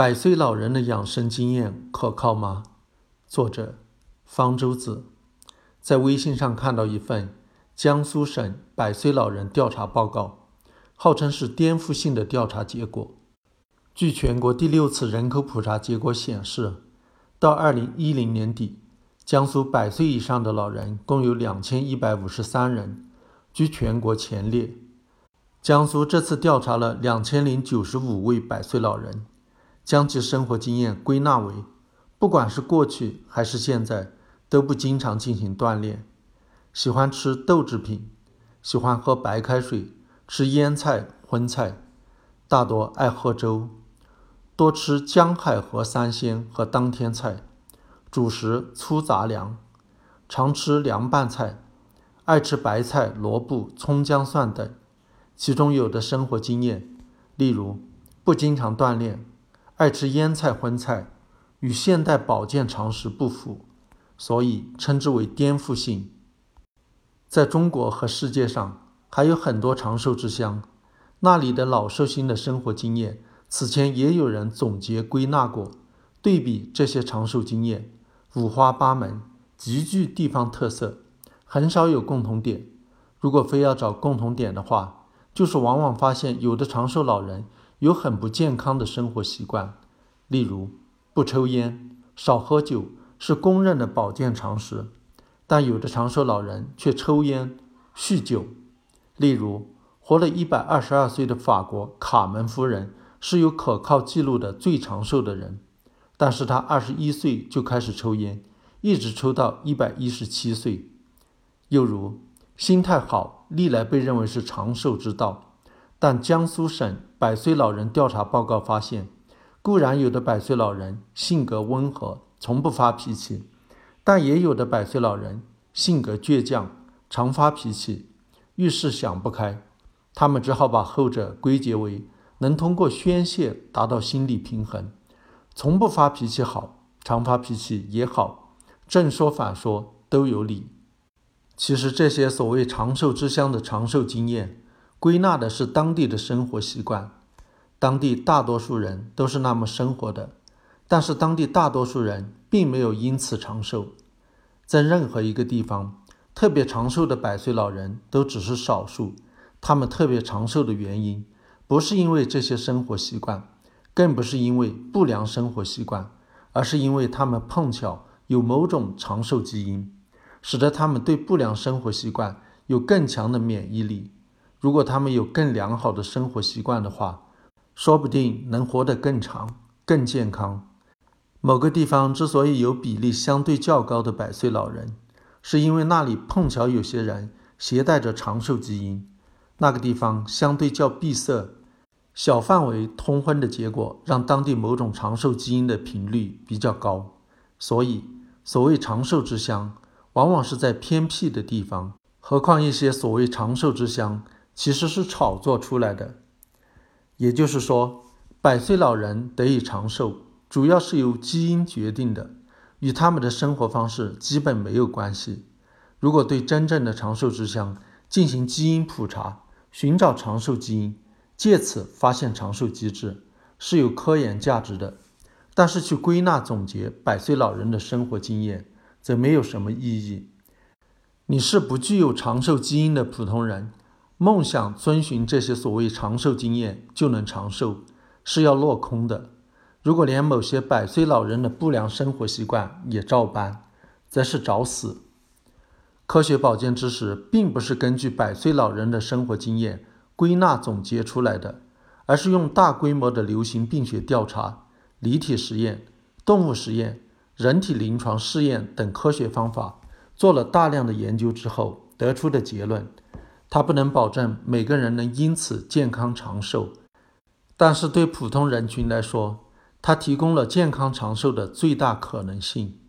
百岁老人的养生经验可靠吗？作者：方舟子。在微信上看到一份江苏省百岁老人调查报告，号称是颠覆性的调查结果。据全国第六次人口普查结果显示，到二零一零年底，江苏百岁以上的老人共有两千一百五十三人，居全国前列。江苏这次调查了两千零九十五位百岁老人。将其生活经验归纳为：不管是过去还是现在，都不经常进行锻炼，喜欢吃豆制品，喜欢喝白开水，吃腌菜荤菜，大多爱喝粥，多吃江海河三鲜和当天菜，主食粗杂粮，常吃凉拌菜，爱吃白菜、萝卜、葱姜蒜等。其中有的生活经验，例如不经常锻炼。爱吃腌菜荤菜，与现代保健常识不符，所以称之为颠覆性。在中国和世界上还有很多长寿之乡，那里的老寿星的生活经验，此前也有人总结归纳过。对比这些长寿经验，五花八门，极具地方特色，很少有共同点。如果非要找共同点的话，就是往往发现有的长寿老人。有很不健康的生活习惯，例如不抽烟、少喝酒是公认的保健常识，但有的长寿老人却抽烟、酗酒。例如，活了一百二十二岁的法国卡门夫人是有可靠记录的最长寿的人，但是她二十一岁就开始抽烟，一直抽到一百一十七岁。又如，心态好历来被认为是长寿之道。但江苏省百岁老人调查报告发现，固然有的百岁老人性格温和，从不发脾气，但也有的百岁老人性格倔强，常发脾气，遇事想不开。他们只好把后者归结为能通过宣泄达到心理平衡。从不发脾气好，常发脾气也好，正说反说都有理。其实这些所谓长寿之乡的长寿经验。归纳的是当地的生活习惯，当地大多数人都是那么生活的，但是当地大多数人并没有因此长寿。在任何一个地方，特别长寿的百岁老人都只是少数。他们特别长寿的原因，不是因为这些生活习惯，更不是因为不良生活习惯，而是因为他们碰巧有某种长寿基因，使得他们对不良生活习惯有更强的免疫力。如果他们有更良好的生活习惯的话，说不定能活得更长、更健康。某个地方之所以有比例相对较高的百岁老人，是因为那里碰巧有些人携带着长寿基因。那个地方相对较闭塞，小范围通婚的结果让当地某种长寿基因的频率比较高。所以，所谓长寿之乡，往往是在偏僻的地方。何况一些所谓长寿之乡。其实是炒作出来的，也就是说，百岁老人得以长寿，主要是由基因决定的，与他们的生活方式基本没有关系。如果对真正的长寿之乡进行基因普查，寻找长寿基因，借此发现长寿机制，是有科研价值的。但是去归纳总结百岁老人的生活经验，则没有什么意义。你是不具有长寿基因的普通人。梦想遵循这些所谓长寿经验就能长寿，是要落空的。如果连某些百岁老人的不良生活习惯也照搬，则是找死。科学保健知识并不是根据百岁老人的生活经验归纳总结出来的，而是用大规模的流行病学调查、离体实验、动物实验、人体临床试验等科学方法做了大量的研究之后得出的结论。它不能保证每个人能因此健康长寿，但是对普通人群来说，它提供了健康长寿的最大可能性。